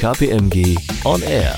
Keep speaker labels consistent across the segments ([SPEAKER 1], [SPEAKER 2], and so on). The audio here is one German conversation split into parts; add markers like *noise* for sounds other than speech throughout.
[SPEAKER 1] KPMG On Air.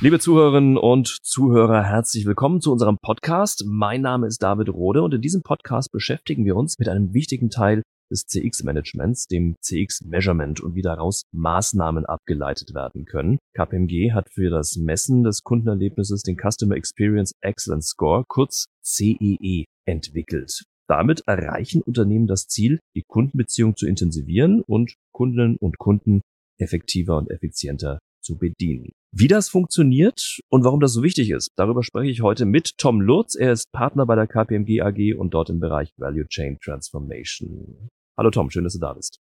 [SPEAKER 1] Liebe Zuhörerinnen und Zuhörer, herzlich willkommen zu unserem Podcast. Mein Name ist David Rode und in diesem Podcast beschäftigen wir uns mit einem wichtigen Teil des CX-Managements, dem CX-Measurement und wie daraus Maßnahmen abgeleitet werden können. KPMG hat für das Messen des Kundenerlebnisses den Customer Experience Excellence Score, kurz CEE, e, entwickelt. Damit erreichen Unternehmen das Ziel, die Kundenbeziehung zu intensivieren und Kundinnen und Kunden effektiver und effizienter zu bedienen. Wie das funktioniert und warum das so wichtig ist, darüber spreche ich heute mit Tom Lutz. Er ist Partner bei der KPMG AG und dort im Bereich Value Chain Transformation. Hallo Tom, schön, dass du da bist.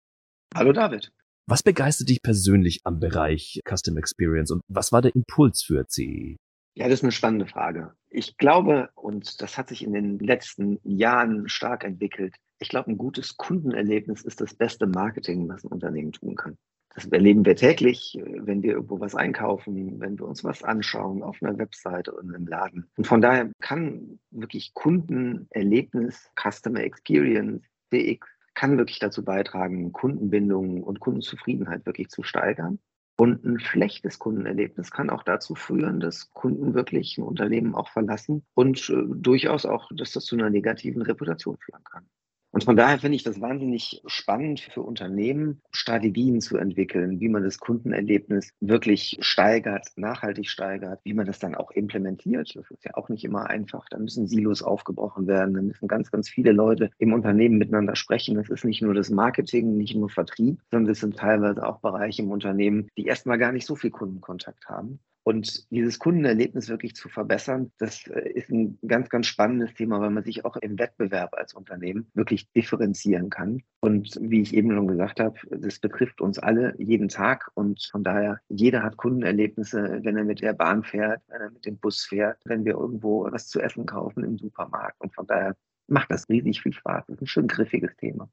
[SPEAKER 2] Hallo David.
[SPEAKER 1] Was begeistert dich persönlich am Bereich Custom Experience und was war der Impuls für CE?
[SPEAKER 2] Ja, das ist eine spannende Frage. Ich glaube, und das hat sich in den letzten Jahren stark entwickelt, ich glaube, ein gutes Kundenerlebnis ist das beste Marketing, was ein Unternehmen tun kann. Das erleben wir täglich, wenn wir irgendwo was einkaufen, wenn wir uns was anschauen auf einer Webseite oder im Laden. Und von daher kann wirklich Kundenerlebnis, Customer Experience, DX kann wirklich dazu beitragen, Kundenbindung und Kundenzufriedenheit wirklich zu steigern. Und ein schlechtes Kundenerlebnis kann auch dazu führen, dass Kunden wirklich ein Unternehmen auch verlassen und äh, durchaus auch, dass das zu einer negativen Reputation führen kann. Und von daher finde ich das wahnsinnig spannend für Unternehmen, Strategien zu entwickeln, wie man das Kundenerlebnis wirklich steigert, nachhaltig steigert, wie man das dann auch implementiert. Das ist ja auch nicht immer einfach. Da müssen Silos aufgebrochen werden. Da müssen ganz, ganz viele Leute im Unternehmen miteinander sprechen. Das ist nicht nur das Marketing, nicht nur Vertrieb, sondern es sind teilweise auch Bereiche im Unternehmen, die erstmal gar nicht so viel Kundenkontakt haben. Und dieses Kundenerlebnis wirklich zu verbessern, das äh, ist ein ganz, ganz spannendes Thema, weil man sich auch im Wettbewerb als Unternehmen wirklich differenzieren kann. Und wie ich eben schon gesagt habe, das betrifft uns alle jeden Tag. Und von daher, jeder hat Kundenerlebnisse, wenn er mit der Bahn fährt, wenn er mit dem Bus fährt, wenn wir irgendwo was zu essen kaufen im Supermarkt. Und von daher macht das riesig viel Spaß. Das ist ein schön griffiges Thema.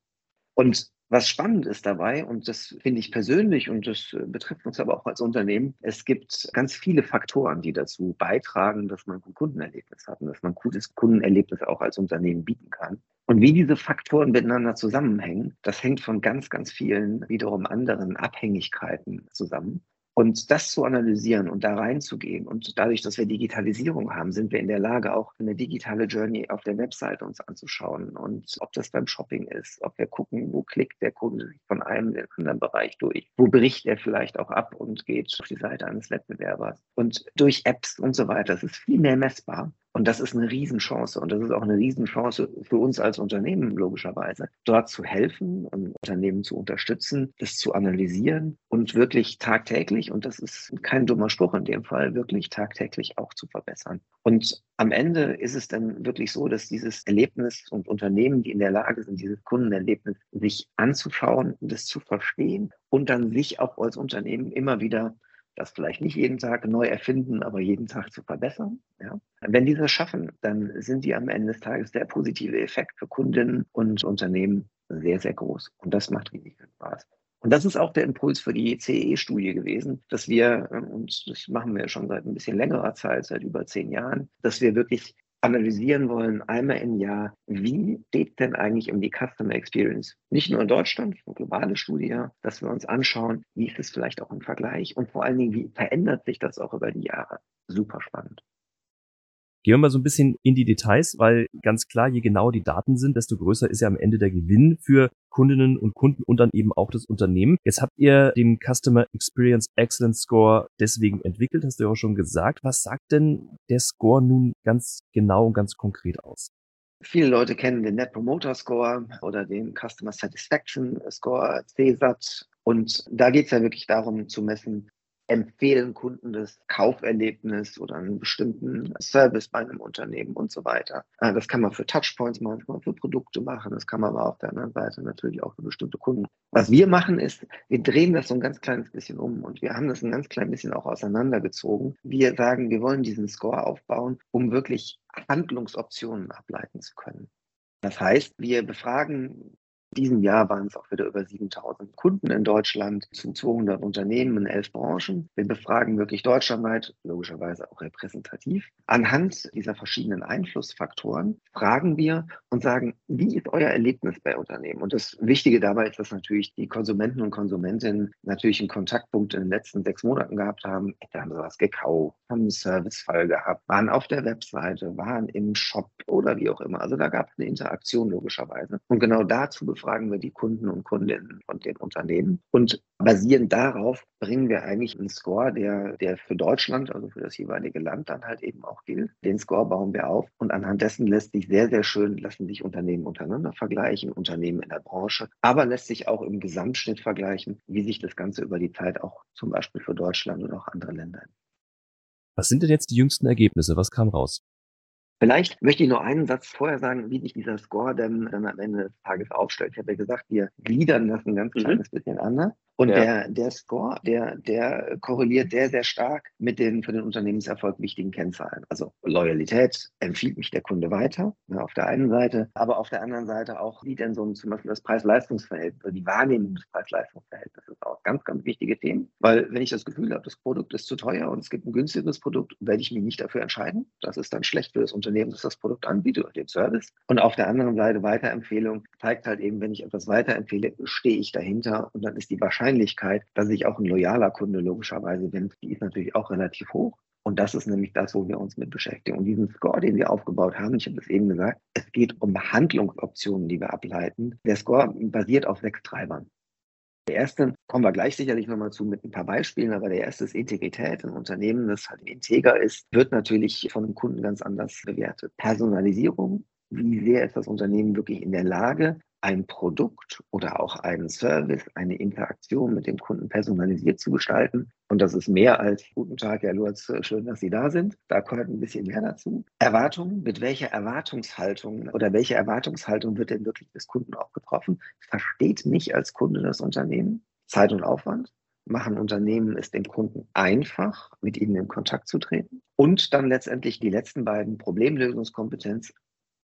[SPEAKER 2] Und was spannend ist dabei, und das finde ich persönlich und das äh, betrifft uns aber auch als Unternehmen, es gibt ganz viele Faktoren, die dazu beitragen, dass man ein Kundenerlebnis hat und dass man ein gutes Kundenerlebnis auch als Unternehmen bieten kann. Und wie diese Faktoren miteinander zusammenhängen, das hängt von ganz, ganz vielen wiederum anderen Abhängigkeiten zusammen. Und das zu analysieren und da reinzugehen und dadurch, dass wir Digitalisierung haben, sind wir in der Lage, auch eine digitale Journey auf der Webseite uns anzuschauen. Und ob das beim Shopping ist, ob wir gucken, wo klickt der Kunde von einem in den anderen Bereich durch, wo bricht er vielleicht auch ab und geht auf die Seite eines Wettbewerbers. Und durch Apps und so weiter, es ist viel mehr messbar. Und das ist eine Riesenchance. Und das ist auch eine Riesenchance für uns als Unternehmen, logischerweise, dort zu helfen und Unternehmen zu unterstützen, das zu analysieren und wirklich tagtäglich, und das ist kein dummer Spruch in dem Fall, wirklich tagtäglich auch zu verbessern. Und am Ende ist es dann wirklich so, dass dieses Erlebnis und Unternehmen, die in der Lage sind, dieses Kundenerlebnis sich anzuschauen, das zu verstehen und dann sich auch als Unternehmen immer wieder das vielleicht nicht jeden Tag neu erfinden, aber jeden Tag zu verbessern. Ja. Wenn die das schaffen, dann sind die am Ende des Tages der positive Effekt für Kundinnen und Unternehmen sehr, sehr groß. Und das macht riesig viel Spaß. Und das ist auch der Impuls für die CE-Studie gewesen, dass wir, und das machen wir schon seit ein bisschen längerer Zeit, seit über zehn Jahren, dass wir wirklich analysieren wollen, einmal im Jahr, wie steht denn eigentlich um die Customer Experience? Nicht nur in Deutschland, eine globale Studie, dass wir uns anschauen, wie ist es vielleicht auch im Vergleich und vor allen Dingen, wie verändert sich das auch über die Jahre? Super spannend.
[SPEAKER 1] Gehen wir mal so ein bisschen in die Details, weil ganz klar, je genauer die Daten sind, desto größer ist ja am Ende der Gewinn für Kundinnen und Kunden und dann eben auch das Unternehmen. Jetzt habt ihr den Customer Experience Excellence Score deswegen entwickelt, hast du ja auch schon gesagt. Was sagt denn der Score nun ganz genau und ganz konkret aus?
[SPEAKER 2] Viele Leute kennen den Net Promoter Score oder den Customer Satisfaction Score, CSAT. Und da geht es ja wirklich darum zu messen, empfehlen Kunden das Kauferlebnis oder einen bestimmten Service bei einem Unternehmen und so weiter. Äh, das kann man für Touchpoints machen, das kann man für Produkte machen, das kann man aber auf der anderen Seite natürlich auch für bestimmte Kunden. Was wir machen ist, wir drehen das so ein ganz kleines bisschen um und wir haben das ein ganz klein bisschen auch auseinandergezogen. Wir sagen, wir wollen diesen Score aufbauen, um wirklich Handlungsoptionen ableiten zu können. Das heißt, wir befragen Diesem Jahr waren es auch wieder über 7000 Kunden in Deutschland zu 200 Unternehmen in elf Branchen. Wir befragen wirklich deutschlandweit, logischerweise auch repräsentativ. Anhand dieser verschiedenen Einflussfaktoren fragen wir und sagen, wie ist euer Erlebnis bei Unternehmen? Und das Wichtige dabei ist, dass natürlich die Konsumenten und Konsumentinnen natürlich einen Kontaktpunkt in den letzten sechs Monaten gehabt haben. Da haben sie was gekauft, haben einen Servicefall gehabt, waren auf der Webseite, waren im Shop oder wie auch immer. Also da gab es eine Interaktion logischerweise. Und genau dazu befragen wir die Kunden und Kundinnen von den Unternehmen. Und basierend darauf bringen wir eigentlich einen Score, der, der für Deutschland, also für das jeweilige Land dann halt eben auch gilt. Den Score bauen wir auf und anhand dessen lässt sich sehr, sehr schön, lassen sich Unternehmen untereinander vergleichen, Unternehmen in der Branche, aber lässt sich auch im Gesamtschnitt vergleichen, wie sich das Ganze über die Zeit auch zum Beispiel für Deutschland und auch andere Länder.
[SPEAKER 1] Was sind denn jetzt die jüngsten Ergebnisse? Was kam raus?
[SPEAKER 2] Vielleicht möchte ich noch einen Satz vorher sagen, wie sich dieser Score dann, dann am Ende des Tages aufstellt. Ich habe ja gesagt, wir gliedern das ein ganz mhm. kleines mhm. bisschen anders. Und ja. der, der Score, der, der korreliert sehr, sehr stark mit den für den Unternehmenserfolg wichtigen Kennzahlen. Also Loyalität, empfiehlt mich der Kunde weiter, ja, auf der einen Seite, aber auf der anderen Seite auch, wie denn so ein, zum Beispiel das Preis-Leistungs-Verhältnis, also die Wahrnehmung des Preis-Leistungs-Verhältnisses auch. Ganz, ganz wichtige Themen, weil wenn ich das Gefühl habe, das Produkt ist zu teuer und es gibt ein günstigeres Produkt, werde ich mich nicht dafür entscheiden. Das ist dann schlecht für das Unternehmen, das das Produkt anbietet und den Service. Und auf der anderen Seite Weiterempfehlung zeigt halt eben, wenn ich etwas weiterempfehle, stehe ich dahinter und dann ist die Wahrscheinlichkeit, Wahrscheinlichkeit, dass ich auch ein loyaler Kunde logischerweise bin, die ist natürlich auch relativ hoch. Und das ist nämlich das, wo wir uns mit beschäftigen. Und diesen Score, den wir aufgebaut haben, ich habe es eben gesagt, es geht um Handlungsoptionen, die wir ableiten. Der Score basiert auf sechs Treibern. Der erste kommen wir gleich sicherlich nochmal zu mit ein paar Beispielen, aber der erste ist Integrität. Ein Unternehmen, das halt integer ist, wird natürlich von dem Kunden ganz anders bewertet. Personalisierung. Wie sehr ist das Unternehmen wirklich in der Lage, ein Produkt oder auch einen Service, eine Interaktion mit dem Kunden personalisiert zu gestalten. Und das ist mehr als Guten Tag, Herr Lurz, schön, dass Sie da sind. Da gehört ein bisschen mehr dazu. Erwartungen, mit welcher Erwartungshaltung oder welche Erwartungshaltung wird denn wirklich des Kunden auch getroffen? Versteht mich als Kunde das Unternehmen? Zeit und Aufwand? machen Unternehmen es dem Kunden einfach, mit ihnen in Kontakt zu treten. Und dann letztendlich die letzten beiden Problemlösungskompetenz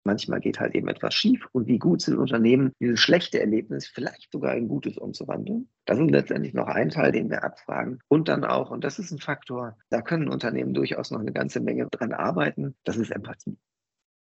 [SPEAKER 2] Manchmal geht halt eben etwas schief und wie gut sind Unternehmen, dieses schlechte Erlebnis vielleicht sogar ein gutes umzuwandeln. Das ist letztendlich noch ein Teil, den wir abfragen. Und dann auch, und das ist ein Faktor, da können Unternehmen durchaus noch eine ganze Menge dran arbeiten, das ist Empathie.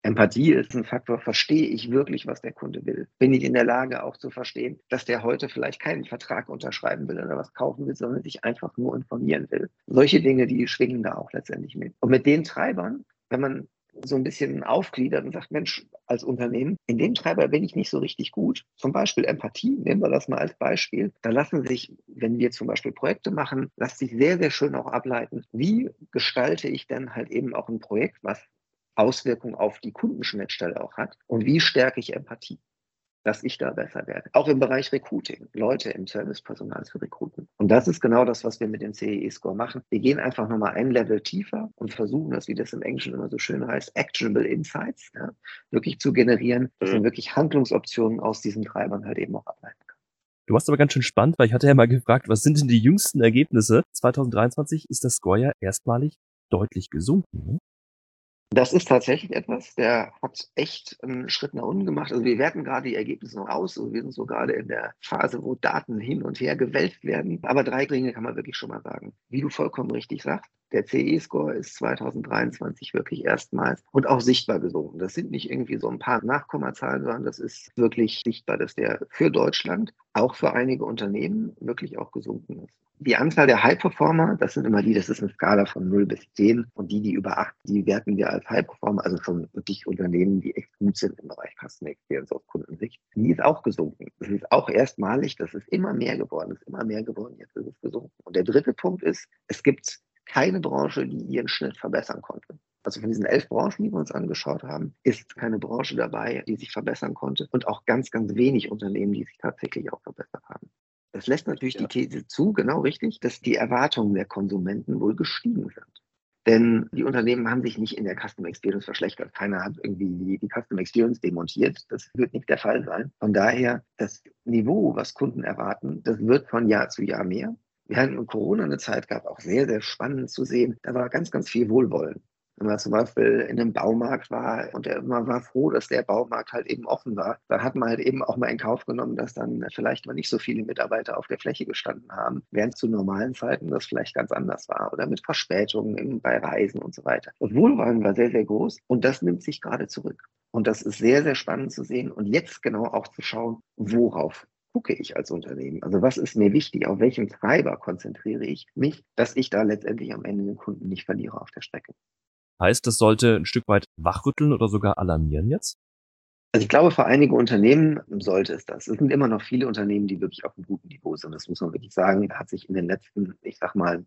[SPEAKER 2] Empathie ist ein Faktor, verstehe ich wirklich, was der Kunde will? Bin ich in der Lage auch zu verstehen, dass der heute vielleicht keinen Vertrag unterschreiben will oder was kaufen will, sondern sich einfach nur informieren will? Solche Dinge, die schwingen da auch letztendlich mit. Und mit den Treibern, wenn man so ein bisschen aufgliedert und sagt, Mensch, als Unternehmen, in dem Treiber bin ich nicht so richtig gut. Zum Beispiel Empathie, nehmen wir das mal als Beispiel. Da lassen sich, wenn wir zum Beispiel Projekte machen, lässt sich sehr, sehr schön auch ableiten, wie gestalte ich denn halt eben auch ein Projekt, was Auswirkungen auf die Kundenschnittstelle auch hat und wie stärke ich Empathie dass ich da besser werde. Auch im Bereich Recruiting, Leute im Servicepersonal zu rekruten. Und das ist genau das, was wir mit dem CEE-Score machen. Wir gehen einfach nochmal ein Level tiefer und versuchen das, wie das im Englischen immer so schön heißt, actionable Insights, ja, wirklich zu generieren, dass man mhm. wirklich Handlungsoptionen aus diesen Treibern halt eben auch ableiten kann.
[SPEAKER 1] Du warst aber ganz schön spannend, weil ich hatte ja mal gefragt, was sind denn die jüngsten Ergebnisse? 2023 ist das Score ja erstmalig deutlich gesunken. Ne?
[SPEAKER 2] Das ist tatsächlich etwas, der hat echt einen Schritt nach unten gemacht. Also wir werten gerade die Ergebnisse noch aus. Also wir sind so gerade in der Phase, wo Daten hin und her gewälzt werden. Aber drei Dinge kann man wirklich schon mal sagen. Wie du vollkommen richtig sagst, der CE-Score ist 2023 wirklich erstmals und auch sichtbar gesunken. Das sind nicht irgendwie so ein paar Nachkommazahlen, sondern das ist wirklich sichtbar, dass der für Deutschland, auch für einige Unternehmen, wirklich auch gesunken ist. Die Anzahl der High-Performer, das sind immer die, das ist eine Skala von 0 bis 10 und die, die über 8, die werten wir als High-Performer, also schon wirklich Unternehmen, die echt gut sind im Bereich Customer Experience aus Kundensicht. Die ist auch gesunken. Das ist auch erstmalig, das ist immer mehr geworden, das ist immer mehr geworden, jetzt ist es gesunken. Und der dritte Punkt ist, es gibt keine Branche, die ihren Schnitt verbessern konnte. Also von diesen elf Branchen, die wir uns angeschaut haben, ist keine Branche dabei, die sich verbessern konnte und auch ganz, ganz wenig Unternehmen, die sich tatsächlich auch verbessert haben. Das lässt natürlich ja. die These zu, genau richtig, dass die Erwartungen der Konsumenten wohl gestiegen sind. Denn die Unternehmen haben sich nicht in der Customer Experience verschlechtert. Keiner hat irgendwie die, die Customer Experience demontiert. Das wird nicht der Fall sein. Von daher, das Niveau, was Kunden erwarten, das wird von Jahr zu Jahr mehr. Wir hatten in Corona eine Zeit gehabt, auch sehr, sehr spannend zu sehen. Da war ganz, ganz viel Wohlwollen. Wenn man zum Beispiel in einem Baumarkt war und man war froh, dass der Baumarkt halt eben offen war, dann hat man halt eben auch mal in Kauf genommen, dass dann vielleicht mal nicht so viele Mitarbeiter auf der Fläche gestanden haben, während zu normalen Zeiten das vielleicht ganz anders war oder mit Verspätungen bei Reisen und so weiter. Das Wohlwollen war sehr, sehr groß und das nimmt sich gerade zurück. Und das ist sehr, sehr spannend zu sehen und jetzt genau auch zu schauen, worauf gucke ich als Unternehmen? Also was ist mir wichtig? Auf welchen Treiber konzentriere ich mich, dass ich da letztendlich am Ende den Kunden nicht verliere auf der Strecke?
[SPEAKER 1] Heißt, das sollte ein Stück weit wachrütteln oder sogar alarmieren jetzt?
[SPEAKER 2] Also ich glaube, für einige Unternehmen sollte es das. Es sind immer noch viele Unternehmen, die wirklich auf einem guten Niveau sind. Das muss man wirklich sagen. Da hat sich in den letzten, ich sag mal,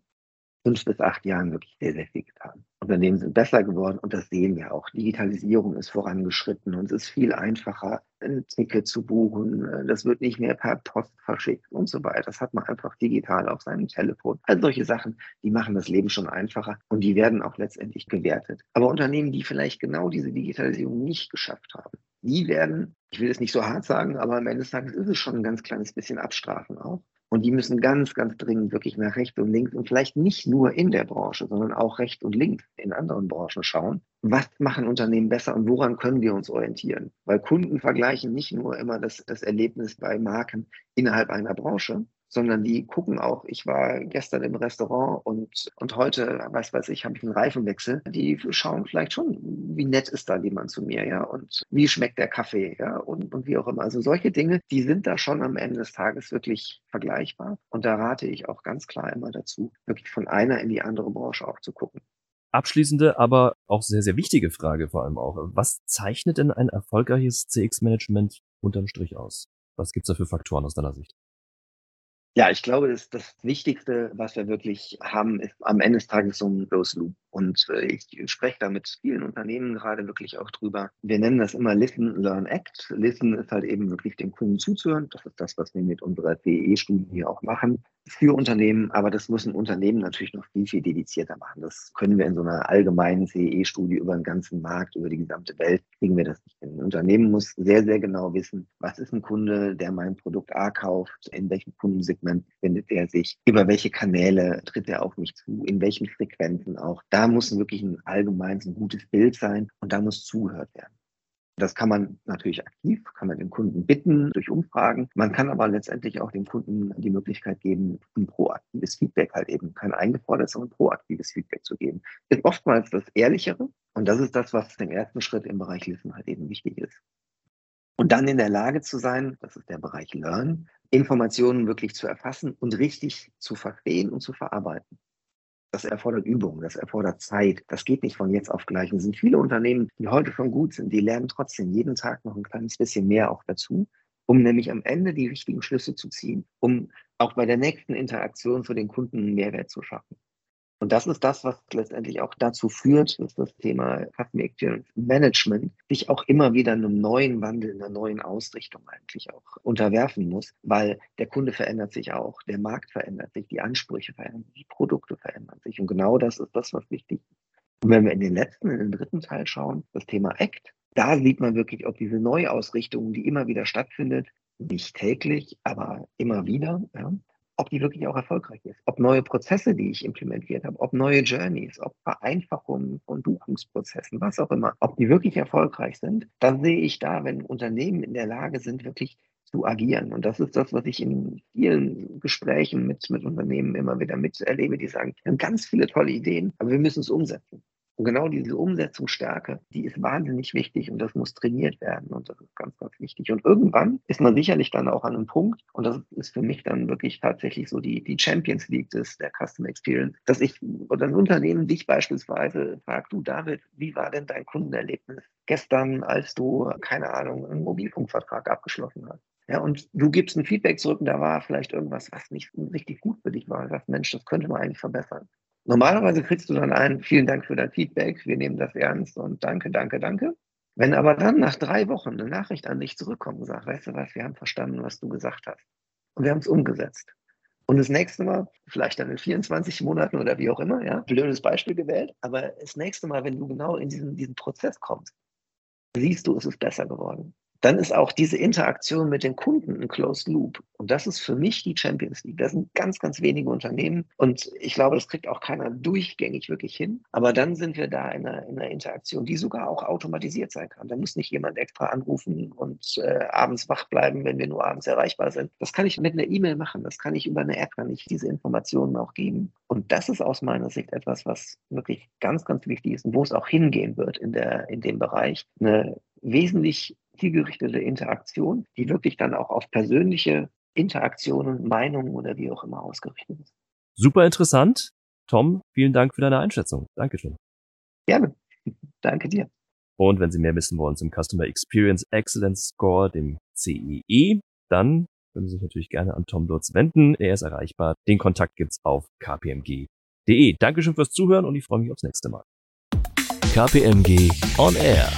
[SPEAKER 2] fünf bis acht Jahren wirklich sehr, sehr viel getan. Unternehmen sind besser geworden und das sehen wir auch. Digitalisierung ist vorangeschritten und es ist viel einfacher, ein Ticket zu buchen. Das wird nicht mehr per Post verschickt und so weiter. Das hat man einfach digital auf seinem Telefon. All solche Sachen, die machen das Leben schon einfacher und die werden auch letztendlich gewertet. Aber Unternehmen, die vielleicht genau diese Digitalisierung nicht geschafft haben, die werden, ich will es nicht so hart sagen, aber am Ende des Tages ist es schon ein ganz kleines bisschen abstrafen auch. Und die müssen ganz, ganz dringend wirklich nach rechts und links und vielleicht nicht nur in der Branche, sondern auch rechts und links in anderen Branchen schauen. Was machen Unternehmen besser und woran können wir uns orientieren? Weil Kunden vergleichen nicht nur immer das, das Erlebnis bei Marken innerhalb einer Branche, sondern die gucken auch, ich war gestern im Restaurant und, und heute, was weiß ich, habe ich einen Reifenwechsel. Die schauen vielleicht schon, wie nett ist da jemand zu mir, ja, und wie schmeckt der Kaffee, ja, und, und wie auch immer. Also solche Dinge, die sind da schon am Ende des Tages wirklich vergleichbar. Und da rate ich auch ganz klar immer dazu, wirklich von einer in die andere Branche auch zu gucken.
[SPEAKER 1] Abschließende, aber auch sehr, sehr wichtige Frage vor allem auch. Was zeichnet denn ein erfolgreiches CX-Management unterm Strich aus? Was gibt's da für Faktoren aus deiner Sicht?
[SPEAKER 2] Ja, ich glaube, das, das Wichtigste, was wir wirklich haben, ist am Ende des Tages so ein Close Loop. Und äh, ich spreche da mit vielen Unternehmen gerade wirklich auch drüber. Wir nennen das immer Listen, Learn, Act. Listen ist halt eben wirklich dem Kunden zuzuhören. Das ist das, was wir mit unserer CE-Studie auch machen für Unternehmen, aber das müssen Unternehmen natürlich noch viel, viel dedizierter machen. Das können wir in so einer allgemeinen CE-Studie über den ganzen Markt, über die gesamte Welt, kriegen wir das nicht hin. Ein Unternehmen muss sehr, sehr genau wissen, was ist ein Kunde, der mein Produkt A kauft, in welchem Kundensegment findet er sich, über welche Kanäle tritt er auf mich zu, in welchen Frequenzen auch. Da muss wirklich ein allgemeines, ein gutes Bild sein und da muss zugehört werden. Das kann man natürlich aktiv, kann man den Kunden bitten durch Umfragen. Man kann aber letztendlich auch dem Kunden die Möglichkeit geben, ein proaktives Feedback halt eben, kein eingefordertes, sondern proaktives Feedback zu geben. Ist oftmals das Ehrlichere und das ist das, was im ersten Schritt im Bereich Listen halt eben wichtig ist. Und dann in der Lage zu sein, das ist der Bereich Learn, Informationen wirklich zu erfassen und richtig zu verstehen und zu verarbeiten. Das erfordert Übung, das erfordert Zeit. Das geht nicht von jetzt auf gleich. Es sind viele Unternehmen, die heute schon gut sind, die lernen trotzdem jeden Tag noch ein kleines bisschen mehr auch dazu, um nämlich am Ende die richtigen Schlüsse zu ziehen, um auch bei der nächsten Interaktion für den Kunden einen Mehrwert zu schaffen. Und das ist das, was letztendlich auch dazu führt, dass das Thema Customer Experience Management sich auch immer wieder einem neuen Wandel, einer neuen Ausrichtung eigentlich auch unterwerfen muss, weil der Kunde verändert sich auch, der Markt verändert sich, die Ansprüche verändern sich, die Produkte verändern sich. Und genau das ist das, was wichtig ist. Und wenn wir in den letzten, in den dritten Teil schauen, das Thema ACT, da sieht man wirklich, ob diese Neuausrichtung, die immer wieder stattfindet, nicht täglich, aber immer wieder, ja, ob die wirklich auch erfolgreich ist, ob neue Prozesse, die ich implementiert habe, ob neue Journeys, ob Vereinfachungen von Buchungsprozessen, was auch immer, ob die wirklich erfolgreich sind, dann sehe ich da, wenn Unternehmen in der Lage sind, wirklich zu agieren. Und das ist das, was ich in vielen Gesprächen mit, mit Unternehmen immer wieder miterlebe, die sagen, wir haben ganz viele tolle Ideen, aber wir müssen es umsetzen. Und genau diese Umsetzungsstärke, die ist wahnsinnig wichtig und das muss trainiert werden und das ist ganz, ganz wichtig. Und irgendwann ist man sicherlich dann auch an einem Punkt und das ist für mich dann wirklich tatsächlich so die, die Champions League des, der Customer Experience, dass ich oder ein Unternehmen dich beispielsweise fragt, du David, wie war denn dein Kundenerlebnis gestern, als du, keine Ahnung, einen Mobilfunkvertrag abgeschlossen hast? Ja, und du gibst ein Feedback zurück und da war vielleicht irgendwas, was nicht richtig gut für dich war. sagst, Mensch, das könnte man eigentlich verbessern. Normalerweise kriegst du dann ein, vielen Dank für dein Feedback, wir nehmen das ernst und danke, danke, danke. Wenn aber dann nach drei Wochen eine Nachricht an dich zurückkommt und sagt, weißt du was, wir haben verstanden, was du gesagt hast. Und wir haben es umgesetzt. Und das nächste Mal, vielleicht dann in 24 Monaten oder wie auch immer, ja, blödes Beispiel gewählt, aber das nächste Mal, wenn du genau in diesen, diesen Prozess kommst, siehst du, es ist besser geworden. Dann ist auch diese Interaktion mit den Kunden ein Closed Loop. Und das ist für mich die Champions League. Das sind ganz, ganz wenige Unternehmen. Und ich glaube, das kriegt auch keiner durchgängig wirklich hin. Aber dann sind wir da in einer, in einer Interaktion, die sogar auch automatisiert sein kann. Da muss nicht jemand extra anrufen und äh, abends wach bleiben, wenn wir nur abends erreichbar sind. Das kann ich mit einer E-Mail machen. Das kann ich über eine App, kann ich diese Informationen auch geben. Und das ist aus meiner Sicht etwas, was wirklich ganz, ganz wichtig ist und wo es auch hingehen wird in, der, in dem Bereich. Eine wesentlich zielgerichtete Interaktion, die wirklich dann auch auf persönliche Interaktionen, Meinungen oder wie auch immer ausgerichtet ist.
[SPEAKER 1] Super interessant. Tom, vielen Dank für deine Einschätzung. Dankeschön.
[SPEAKER 2] Gerne. *laughs* Danke dir.
[SPEAKER 1] Und wenn Sie mehr wissen wollen zum Customer Experience Excellence Score, dem CEE, e, dann können Sie sich natürlich gerne an Tom Lutz wenden. Er ist erreichbar. Den Kontakt gibt's auf kpmg.de. Dankeschön fürs Zuhören und ich freue mich aufs nächste Mal. KPMG On Air